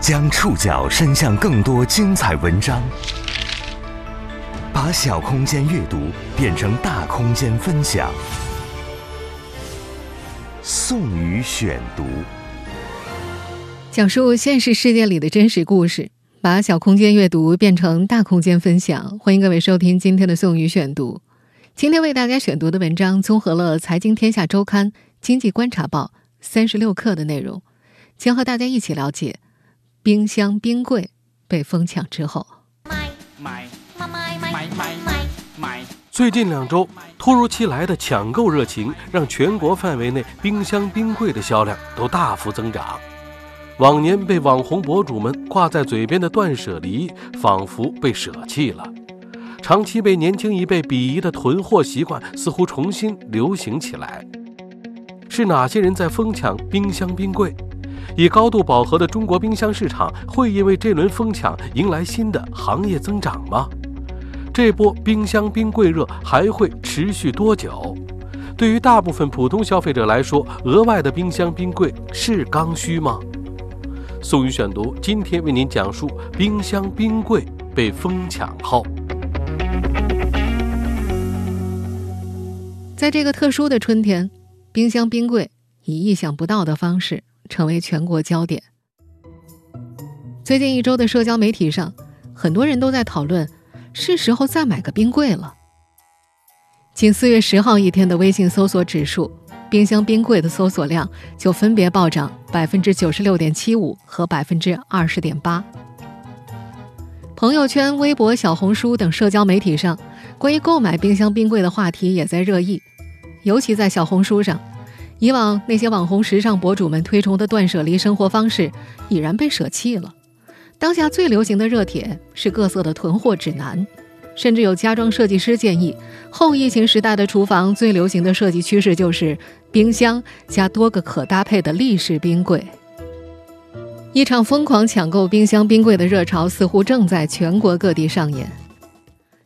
将触角伸向更多精彩文章，把小空间阅读变成大空间分享。宋宇选读，讲述现实世界里的真实故事，把小空间阅读变成大空间分享。欢迎各位收听今天的宋宇选读。今天为大家选读的文章综合了《财经天下周刊》《经济观察报》三十六课的内容，将和大家一起了解。冰箱冰柜被疯抢之后，最近两周突如其来的抢购热情让全国范围内冰箱冰柜的销量都大幅增长。往年被网红博主们挂在嘴边的断舍离仿佛被舍弃了，长期被年轻一辈鄙夷的囤货习惯似乎重新流行起来。是哪些人在疯抢冰箱冰柜？以高度饱和的中国冰箱市场会因为这轮疯抢迎来新的行业增长吗？这波冰箱冰柜热还会持续多久？对于大部分普通消费者来说，额外的冰箱冰柜是刚需吗？宋宇选读今天为您讲述冰箱冰柜被疯抢后，在这个特殊的春天，冰箱冰柜以意想不到的方式。成为全国焦点。最近一周的社交媒体上，很多人都在讨论，是时候再买个冰柜了。仅四月十号一天的微信搜索指数，冰箱冰柜的搜索量就分别暴涨百分之九十六点七五和百分之二十点八。朋友圈、微博、小红书等社交媒体上，关于购买冰箱冰柜的话题也在热议，尤其在小红书上。以往那些网红时尚博主们推崇的断舍离生活方式已然被舍弃了。当下最流行的热帖是各色的囤货指南，甚至有家装设计师建议，后疫情时代的厨房最流行的设计趋势就是冰箱加多个可搭配的立式冰柜。一场疯狂抢购冰箱冰柜的热潮似乎正在全国各地上演。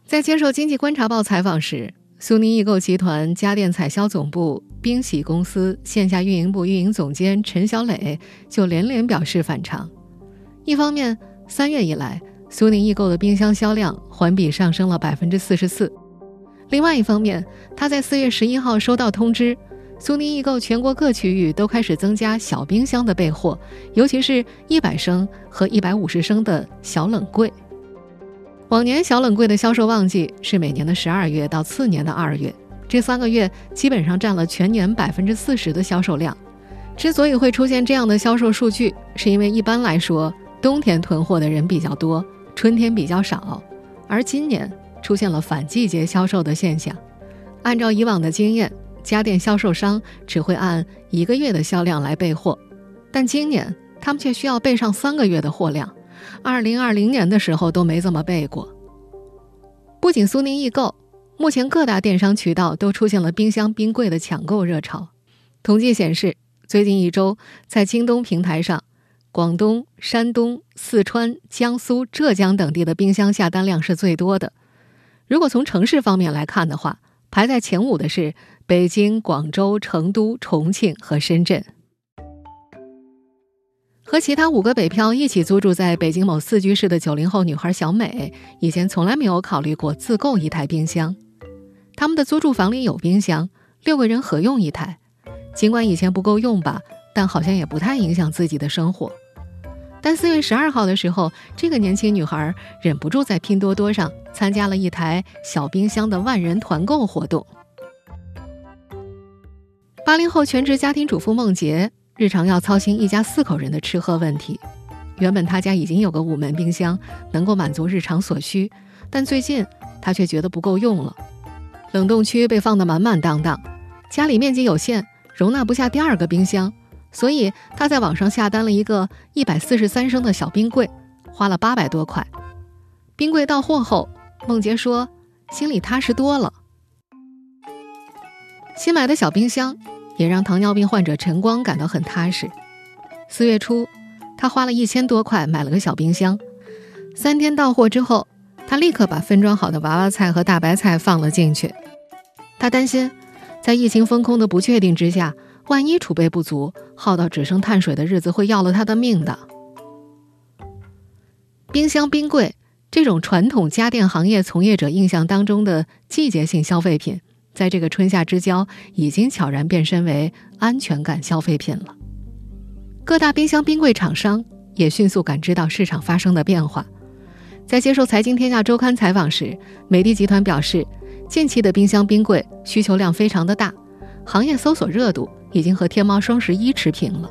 在接受《经济观察报》采访时，苏宁易购集团家电采销总部冰洗公司线下运营部运营总监陈小磊就连连表示反常。一方面，三月以来，苏宁易购的冰箱销量环比上升了百分之四十四；另外一方面，他在四月十一号收到通知，苏宁易购全国各区域都开始增加小冰箱的备货，尤其是一百升和一百五十升的小冷柜。往年小冷柜的销售旺季是每年的十二月到次年的二月，这三个月基本上占了全年百分之四十的销售量。之所以会出现这样的销售数据，是因为一般来说冬天囤货的人比较多，春天比较少，而今年出现了反季节销售的现象。按照以往的经验，家电销售商只会按一个月的销量来备货，但今年他们却需要备上三个月的货量。二零二零年的时候都没这么备过。不仅苏宁易购，目前各大电商渠道都出现了冰箱冰柜的抢购热潮。统计显示，最近一周在京东平台上，广东、山东、四川、江苏、浙江等地的冰箱下单量是最多的。如果从城市方面来看的话，排在前五的是北京、广州、成都、重庆和深圳。和其他五个北漂一起租住在北京某四居室的九零后女孩小美，以前从来没有考虑过自购一台冰箱。他们的租住房里有冰箱，六个人合用一台。尽管以前不够用吧，但好像也不太影响自己的生活。但四月十二号的时候，这个年轻女孩忍不住在拼多多上参加了一台小冰箱的万人团购活动。八零后全职家庭主妇孟杰。日常要操心一家四口人的吃喝问题。原本他家已经有个五门冰箱，能够满足日常所需，但最近他却觉得不够用了。冷冻区被放得满满当当，家里面积有限，容纳不下第二个冰箱，所以他在网上下单了一个一百四十三升的小冰柜，花了八百多块。冰柜到货后，孟杰说心里踏实多了。新买的小冰箱。也让糖尿病患者陈光感到很踏实。四月初，他花了一千多块买了个小冰箱。三天到货之后，他立刻把分装好的娃娃菜和大白菜放了进去。他担心，在疫情封控的不确定之下，万一储备不足，耗到只剩碳水的日子会要了他的命的。冰箱、冰柜这种传统家电行业从业者印象当中的季节性消费品，在这个春夏之交，已经悄然变身为安全感消费品了。各大冰箱、冰柜厂商也迅速感知到市场发生的变化。在接受《财经天下周刊》采访时，美的集团表示，近期的冰箱、冰柜需求量非常的大，行业搜索热度已经和天猫双十一持平了。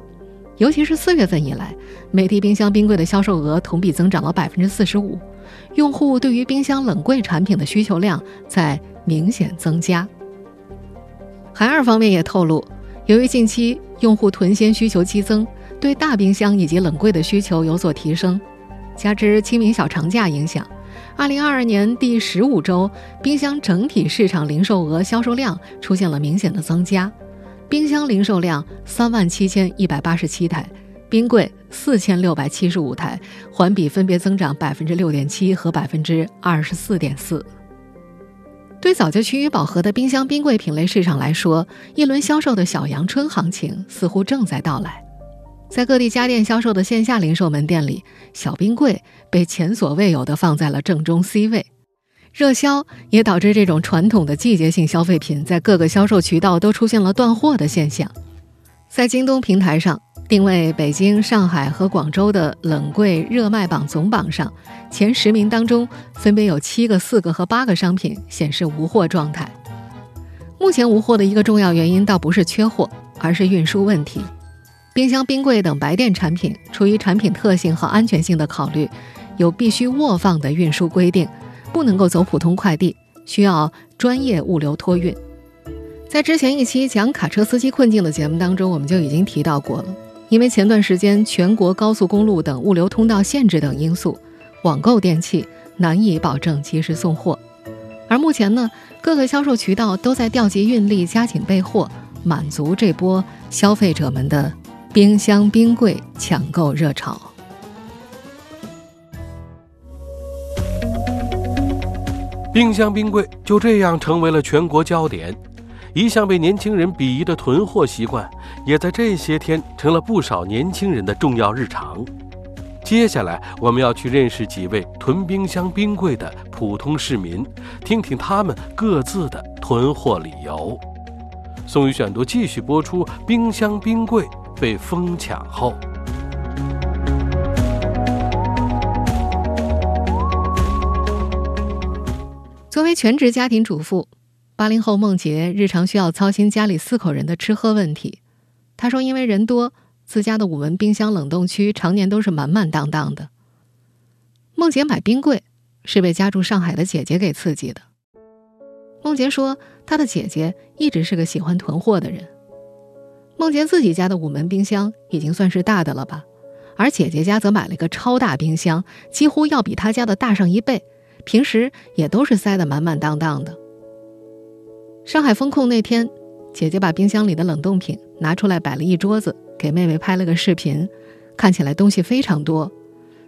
尤其是四月份以来，美的冰箱、冰柜的销售额同比增长了百分之四十五，用户对于冰箱、冷柜产品的需求量在明显增加。海尔方面也透露，由于近期用户囤鲜需求激增，对大冰箱以及冷柜的需求有所提升。加之清明小长假影响，二零二二年第十五周冰箱整体市场零售额销售量出现了明显的增加，冰箱零售量三万七千一百八十七台，冰柜四千六百七十五台，环比分别增长百分之六点七和百分之二十四点四。对早就趋于饱和的冰箱冰柜品类市场来说，一轮销售的小阳春行情似乎正在到来。在各地家电销售的线下零售门店里，小冰柜被前所未有的放在了正中 C 位。热销也导致这种传统的季节性消费品在各个销售渠道都出现了断货的现象。在京东平台上，定位北京、上海和广州的冷柜热卖榜总榜上，前十名当中分别有七个、四个和八个商品显示无货状态。目前无货的一个重要原因倒不是缺货，而是运输问题。冰箱、冰柜等白电产品，出于产品特性和安全性的考虑，有必须卧放的运输规定，不能够走普通快递，需要专业物流托运。在之前一期讲卡车司机困境的节目当中，我们就已经提到过了。因为前段时间全国高速公路等物流通道限制等因素，网购电器难以保证及时送货。而目前呢，各个销售渠道都在调集运力，加紧备货，满足这波消费者们的。冰箱、冰柜抢购热潮，冰箱、冰柜就这样成为了全国焦点。一向被年轻人鄙夷的囤货习惯，也在这些天成了不少年轻人的重要日常。接下来，我们要去认识几位囤冰箱、冰柜的普通市民，听听他们各自的囤货理由。宋宇选读继续播出：冰箱、冰柜。被疯抢后，作为全职家庭主妇，八零后孟杰日常需要操心家里四口人的吃喝问题。她说：“因为人多，自家的五门冰箱冷冻区常年都是满满当当的。”孟杰买冰柜是被家住上海的姐姐给刺激的。孟杰说：“她的姐姐一直是个喜欢囤货的人。”梦洁自己家的五门冰箱已经算是大的了吧，而姐姐家则买了一个超大冰箱，几乎要比她家的大上一倍，平时也都是塞得满满当当的。上海封控那天，姐姐把冰箱里的冷冻品拿出来摆了一桌子，给妹妹拍了个视频，看起来东西非常多。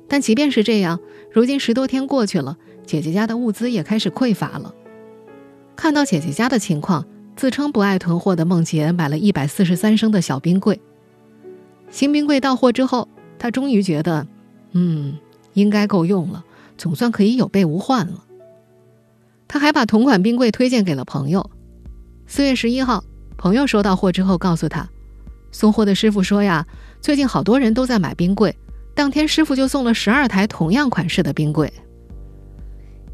但即便是这样，如今十多天过去了，姐姐家的物资也开始匮乏了。看到姐姐家的情况。自称不爱囤货的孟杰买了一百四十三升的小冰柜。新冰柜到货之后，他终于觉得，嗯，应该够用了，总算可以有备无患了。他还把同款冰柜推荐给了朋友。四月十一号，朋友收到货之后告诉他，送货的师傅说呀，最近好多人都在买冰柜，当天师傅就送了十二台同样款式的冰柜。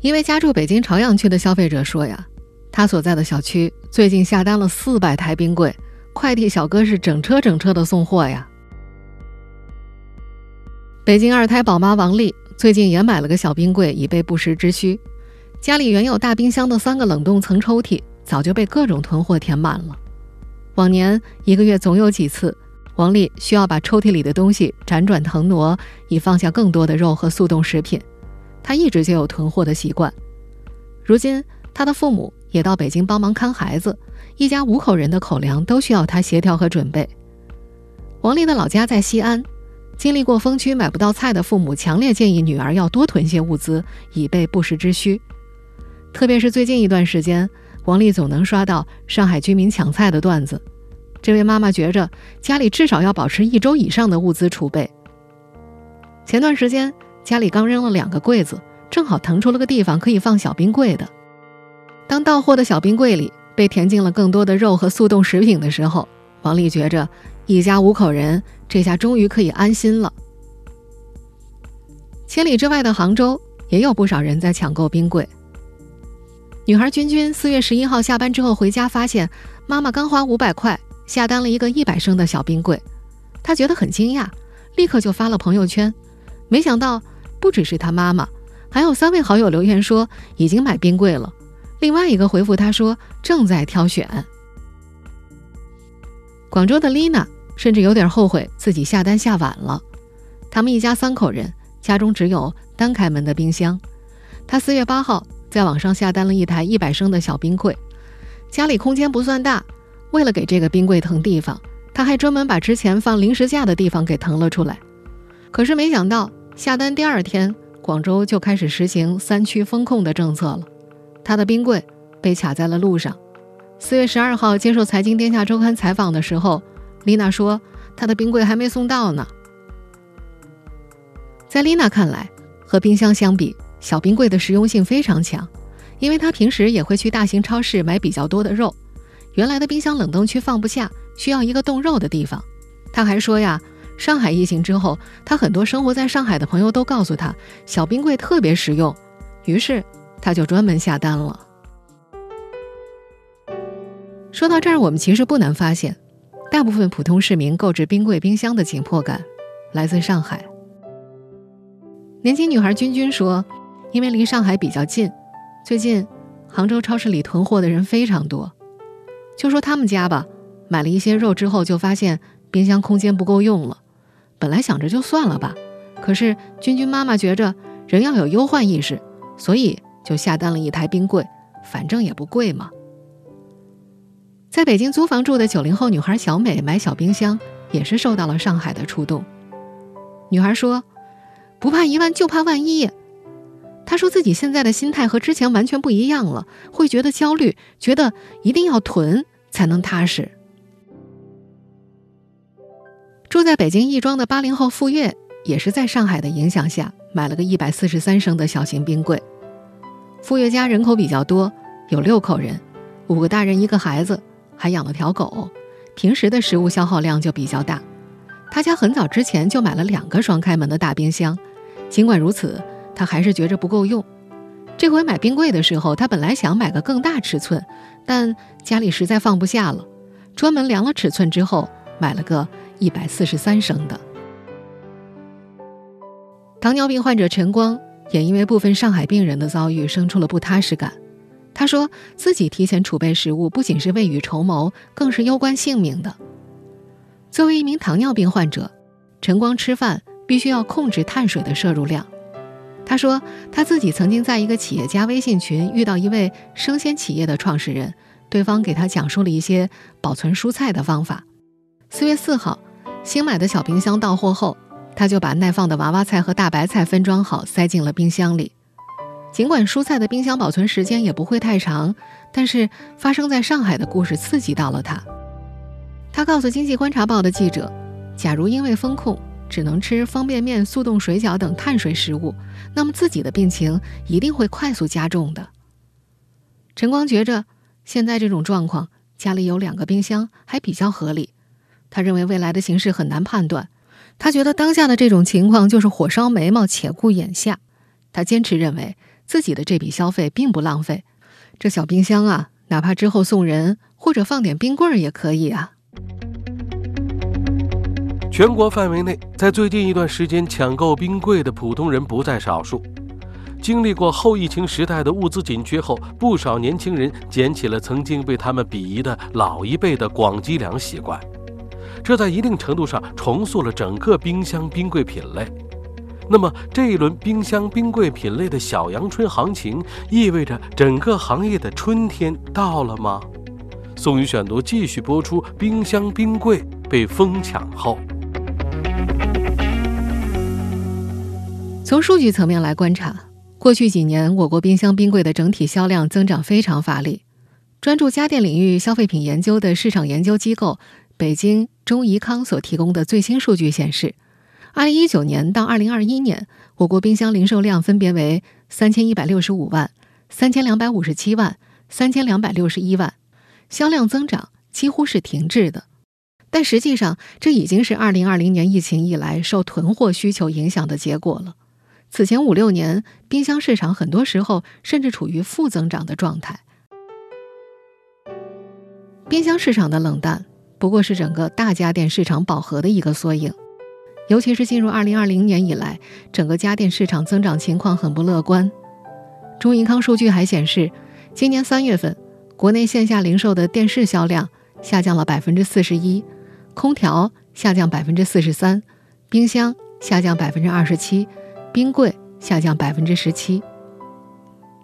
一位家住北京朝阳区的消费者说呀。他所在的小区最近下单了四百台冰柜，快递小哥是整车整车的送货呀。北京二胎宝妈王丽最近也买了个小冰柜，以备不时之需。家里原有大冰箱的三个冷冻层抽屉早就被各种囤货填满了。往年一个月总有几次，王丽需要把抽屉里的东西辗转腾挪，以放下更多的肉和速冻食品。她一直就有囤货的习惯。如今，她的父母。也到北京帮忙看孩子，一家五口人的口粮都需要他协调和准备。王丽的老家在西安，经历过封区买不到菜的父母，强烈建议女儿要多囤些物资，以备不时之需。特别是最近一段时间，王丽总能刷到上海居民抢菜的段子。这位妈妈觉着家里至少要保持一周以上的物资储备。前段时间，家里刚扔了两个柜子，正好腾出了个地方可以放小冰柜的。当到货的小冰柜里被填进了更多的肉和速冻食品的时候，王丽觉着一家五口人这下终于可以安心了。千里之外的杭州也有不少人在抢购冰柜。女孩君君四月十一号下班之后回家，发现妈妈刚花五百块下单了一个一百升的小冰柜，她觉得很惊讶，立刻就发了朋友圈。没想到不只是她妈妈，还有三位好友留言说已经买冰柜了。另外一个回复他说正在挑选。广州的丽娜甚至有点后悔自己下单下晚了。他们一家三口人，家中只有单开门的冰箱。她四月八号在网上下单了一台一百升的小冰柜，家里空间不算大，为了给这个冰柜腾地方，她还专门把之前放零食架的地方给腾了出来。可是没想到下单第二天，广州就开始实行三区封控的政策了。他的冰柜被卡在了路上。四月十二号接受《财经天下周刊》采访的时候，丽娜说：“她的冰柜还没送到呢。”在丽娜看来，和冰箱相比，小冰柜的实用性非常强，因为她平时也会去大型超市买比较多的肉。原来的冰箱冷冻区放不下，需要一个冻肉的地方。她还说呀，上海疫情之后，她很多生活在上海的朋友都告诉她，小冰柜特别实用。于是。他就专门下单了。说到这儿，我们其实不难发现，大部分普通市民购置冰柜、冰箱的紧迫感来自上海。年轻女孩君君说：“因为离上海比较近，最近杭州超市里囤货的人非常多。就说他们家吧，买了一些肉之后，就发现冰箱空间不够用了。本来想着就算了吧，可是君君妈妈觉着人要有忧患意识，所以。”就下单了一台冰柜，反正也不贵嘛。在北京租房住的九零后女孩小美买小冰箱，也是受到了上海的触动。女孩说：“不怕一万，就怕万一。”她说自己现在的心态和之前完全不一样了，会觉得焦虑，觉得一定要囤才能踏实。住在北京亦庄的八零后傅月，也是在上海的影响下买了个一百四十三升的小型冰柜。傅月家人口比较多，有六口人，五个大人一个孩子，还养了条狗，平时的食物消耗量就比较大。他家很早之前就买了两个双开门的大冰箱，尽管如此，他还是觉着不够用。这回买冰柜的时候，他本来想买个更大尺寸，但家里实在放不下了，专门量了尺寸之后，买了个一百四十三升的。糖尿病患者陈光。也因为部分上海病人的遭遇生出了不踏实感，他说自己提前储备食物不仅是未雨绸缪，更是攸关性命的。作为一名糖尿病患者，晨光吃饭必须要控制碳水的摄入量。他说他自己曾经在一个企业家微信群遇到一位生鲜企业的创始人，对方给他讲述了一些保存蔬菜的方法。四月四号，新买的小冰箱到货后。他就把耐放的娃娃菜和大白菜分装好，塞进了冰箱里。尽管蔬菜的冰箱保存时间也不会太长，但是发生在上海的故事刺激到了他。他告诉《经济观察报》的记者：“假如因为风控只能吃方便面、速冻水饺等碳水食物，那么自己的病情一定会快速加重的。”陈光觉着现在这种状况，家里有两个冰箱还比较合理。他认为未来的形势很难判断。他觉得当下的这种情况就是火烧眉毛，且顾眼下。他坚持认为自己的这笔消费并不浪费。这小冰箱啊，哪怕之后送人或者放点冰棍儿也可以啊。全国范围内，在最近一段时间抢购冰柜的普通人不在少数。经历过后疫情时代的物资紧缺后，不少年轻人捡起了曾经被他们鄙夷的老一辈的广积粮习惯。这在一定程度上重塑了整个冰箱冰柜品类。那么，这一轮冰箱冰柜品类的小阳春行情，意味着整个行业的春天到了吗？宋宇选读继续播出：冰箱冰柜被疯抢后，从数据层面来观察，过去几年我国冰箱冰柜的整体销量增长非常乏力。专注家电领域消费品研究的市场研究机构。北京中怡康所提供的最新数据显示，二零一九年到二零二一年，我国冰箱零售量分别为三千一百六十五万、三千两百五十七万、三千两百六十一万，销量增长几乎是停滞的。但实际上，这已经是二零二零年疫情以来受囤货需求影响的结果了。此前五六年，冰箱市场很多时候甚至处于负增长的状态。冰箱市场的冷淡，不过是整个大家电市场饱和的一个缩影。尤其是进入二零二零年以来，整个家电市场增长情况很不乐观。中银康数据还显示，今年三月份，国内线下零售的电视销量下降了百分之四十一。空调下降百分之四十三，冰箱下降百分之二十七，冰柜下降百分之十七。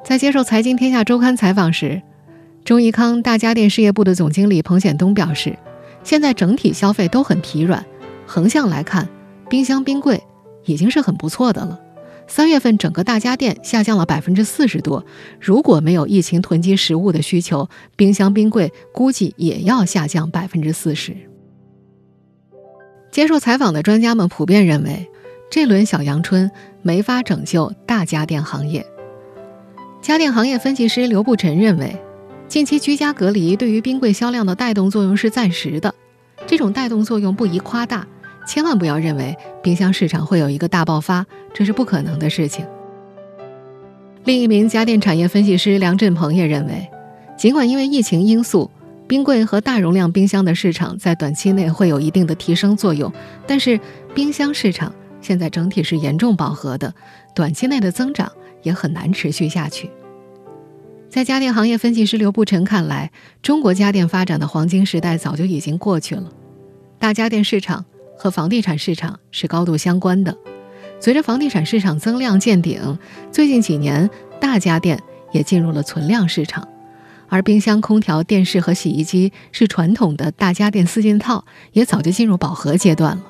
在接受《财经天下周刊》采访时，中怡康大家电事业部的总经理彭显东表示，现在整体消费都很疲软，横向来看，冰箱、冰柜已经是很不错的了。三月份整个大家电下降了百分之四十多，如果没有疫情囤积食物的需求，冰箱、冰柜估计也要下降百分之四十。接受采访的专家们普遍认为，这轮小阳春没法拯救大家电行业。家电行业分析师刘步臣认为，近期居家隔离对于冰柜销量的带动作用是暂时的，这种带动作用不宜夸大，千万不要认为冰箱市场会有一个大爆发，这是不可能的事情。另一名家电产业分析师梁振鹏也认为，尽管因为疫情因素，冰柜和大容量冰箱的市场在短期内会有一定的提升作用，但是冰箱市场现在整体是严重饱和的，短期内的增长也很难持续下去。在家电行业分析师刘步臣看来，中国家电发展的黄金时代早就已经过去了。大家电市场和房地产市场是高度相关的，随着房地产市场增量见顶，最近几年大家电也进入了存量市场。而冰箱、空调、电视和洗衣机是传统的大家电四件套，也早就进入饱和阶段了。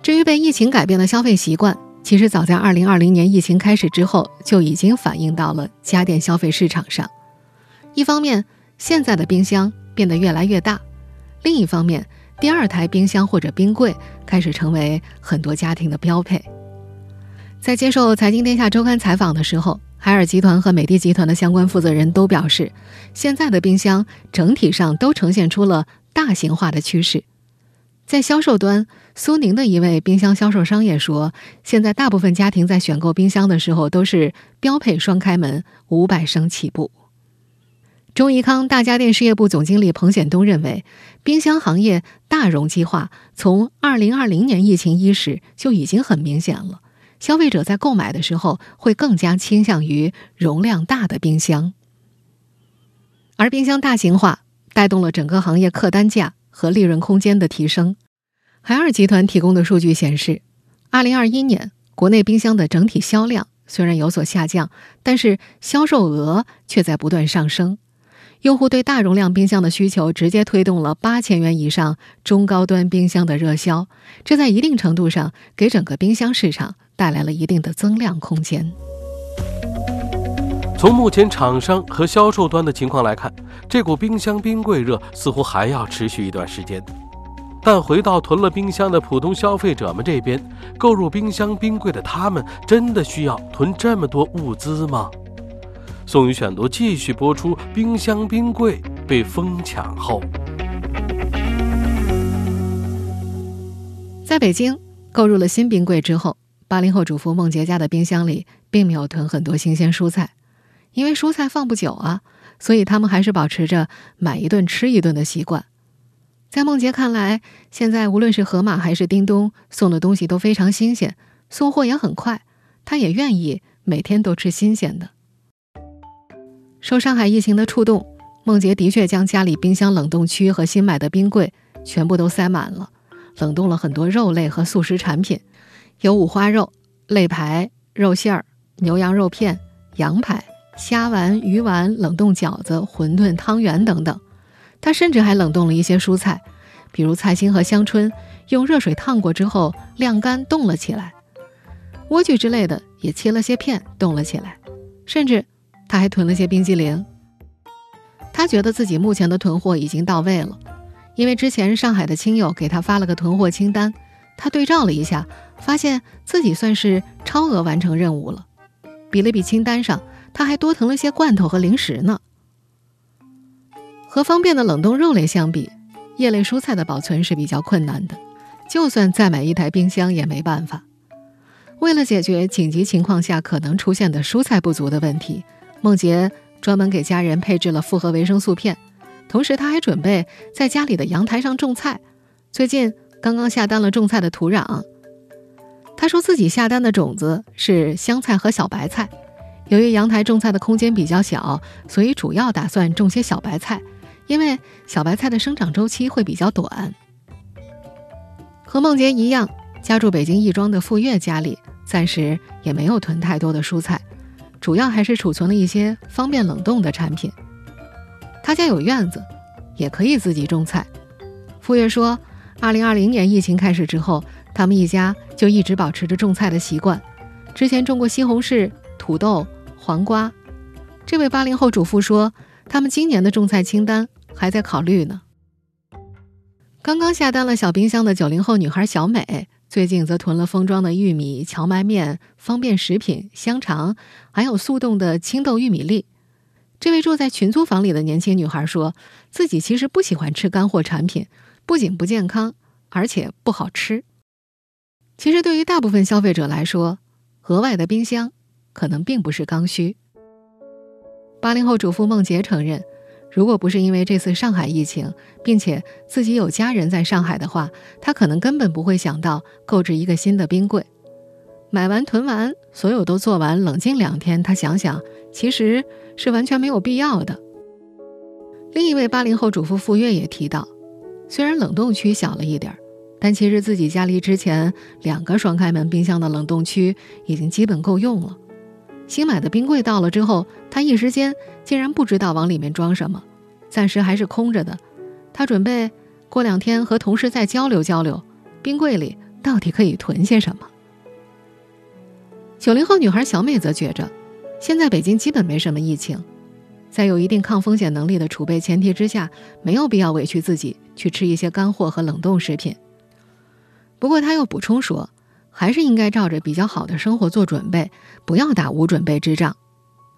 至于被疫情改变的消费习惯，其实早在2020年疫情开始之后就已经反映到了家电消费市场上。一方面，现在的冰箱变得越来越大；另一方面，第二台冰箱或者冰柜开始成为很多家庭的标配。在接受《财经天下周刊》采访的时候。海尔集团和美的集团的相关负责人都表示，现在的冰箱整体上都呈现出了大型化的趋势。在销售端，苏宁的一位冰箱销售商也说，现在大部分家庭在选购冰箱的时候都是标配双开门，五百升起步。中怡康大家电事业部总经理彭显东认为，冰箱行业大容积化从二零二零年疫情伊始就已经很明显了。消费者在购买的时候会更加倾向于容量大的冰箱，而冰箱大型化带动了整个行业客单价和利润空间的提升。海尔集团提供的数据显示，二零二一年国内冰箱的整体销量虽然有所下降，但是销售额却在不断上升。用户对大容量冰箱的需求直接推动了八千元以上中高端冰箱的热销，这在一定程度上给整个冰箱市场。带来了一定的增量空间。从目前厂商和销售端的情况来看，这股冰箱冰柜热似乎还要持续一段时间。但回到囤了冰箱的普通消费者们这边，购入冰箱冰柜的他们，真的需要囤这么多物资吗？宋宇选读继续播出：冰箱冰柜被疯抢后，在北京购入了新冰柜之后。八零后主妇孟杰家的冰箱里并没有囤很多新鲜蔬菜，因为蔬菜放不久啊，所以他们还是保持着买一顿吃一顿的习惯。在孟杰看来，现在无论是盒马还是叮咚送的东西都非常新鲜，送货也很快，他也愿意每天都吃新鲜的。受上海疫情的触动，孟杰的确将家里冰箱冷冻区和新买的冰柜全部都塞满了，冷冻了很多肉类和速食产品。有五花肉、肋排、肉馅儿、牛羊肉片、羊排、虾丸、鱼丸、冷冻饺子、馄饨、汤圆等等。他甚至还冷冻了一些蔬菜，比如菜心和香椿，用热水烫过之后晾干冻了起来。莴苣之类的也切了些片冻了起来。甚至他还囤了些冰激凌。他觉得自己目前的囤货已经到位了，因为之前上海的亲友给他发了个囤货清单。他对照了一下，发现自己算是超额完成任务了。比了比清单上，他还多囤了些罐头和零食呢。和方便的冷冻肉类相比，叶类蔬菜的保存是比较困难的，就算再买一台冰箱也没办法。为了解决紧急情况下可能出现的蔬菜不足的问题，孟杰专门给家人配置了复合维生素片，同时他还准备在家里的阳台上种菜。最近刚刚下单了种菜的土壤。他说自己下单的种子是香菜和小白菜，由于阳台种菜的空间比较小，所以主要打算种些小白菜，因为小白菜的生长周期会比较短。和梦洁一样，家住北京亦庄的傅月家里暂时也没有囤太多的蔬菜，主要还是储存了一些方便冷冻的产品。他家有院子，也可以自己种菜。傅月说，二零二零年疫情开始之后。他们一家就一直保持着种菜的习惯，之前种过西红柿、土豆、黄瓜。这位八零后主妇说，他们今年的种菜清单还在考虑呢。刚刚下单了小冰箱的九零后女孩小美，最近则囤了封装的玉米、荞麦面、方便食品、香肠，还有速冻的青豆玉米粒。这位住在群租房里的年轻女孩说，自己其实不喜欢吃干货产品，不仅不健康，而且不好吃。其实，对于大部分消费者来说，额外的冰箱可能并不是刚需。八零后主妇孟杰承认，如果不是因为这次上海疫情，并且自己有家人在上海的话，她可能根本不会想到购置一个新的冰柜。买完囤完，所有都做完，冷静两天，她想想，其实是完全没有必要的。另一位八零后主妇傅月也提到，虽然冷冻区小了一点儿。但其实自己家离之前两个双开门冰箱的冷冻区已经基本够用了。新买的冰柜到了之后，他一时间竟然不知道往里面装什么，暂时还是空着的。他准备过两天和同事再交流交流，冰柜里到底可以囤些什么。九零后女孩小美则觉着，现在北京基本没什么疫情，在有一定抗风险能力的储备前提之下，没有必要委屈自己去吃一些干货和冷冻食品。不过他又补充说，还是应该照着比较好的生活做准备，不要打无准备之仗。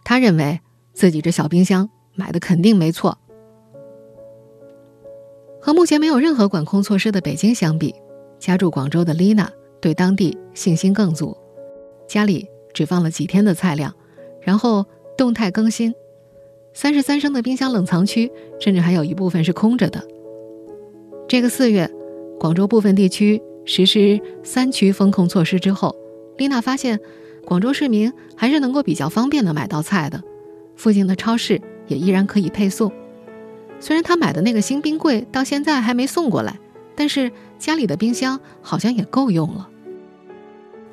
他认为自己这小冰箱买的肯定没错。和目前没有任何管控措施的北京相比，家住广州的丽娜对当地信心更足。家里只放了几天的菜量，然后动态更新，三十三升的冰箱冷藏区甚至还有一部分是空着的。这个四月，广州部分地区。实施三区封控措施之后，丽娜发现，广州市民还是能够比较方便的买到菜的，附近的超市也依然可以配送。虽然她买的那个新冰柜到现在还没送过来，但是家里的冰箱好像也够用了。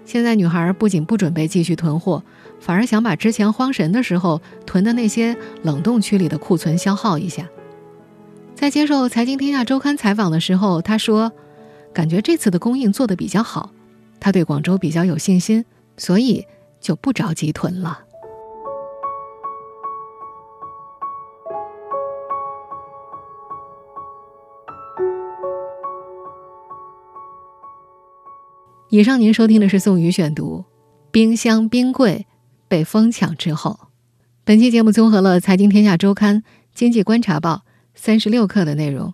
现在女孩不仅不准备继续囤货，反而想把之前慌神的时候囤的那些冷冻区里的库存消耗一下。在接受《财经天下周刊》采访的时候，她说。感觉这次的供应做得比较好，他对广州比较有信心，所以就不着急囤了。以上您收听的是宋宇选读，《冰箱冰柜被疯抢之后》。本期节目综合了《财经天下周刊》《经济观察报》三十六课的内容。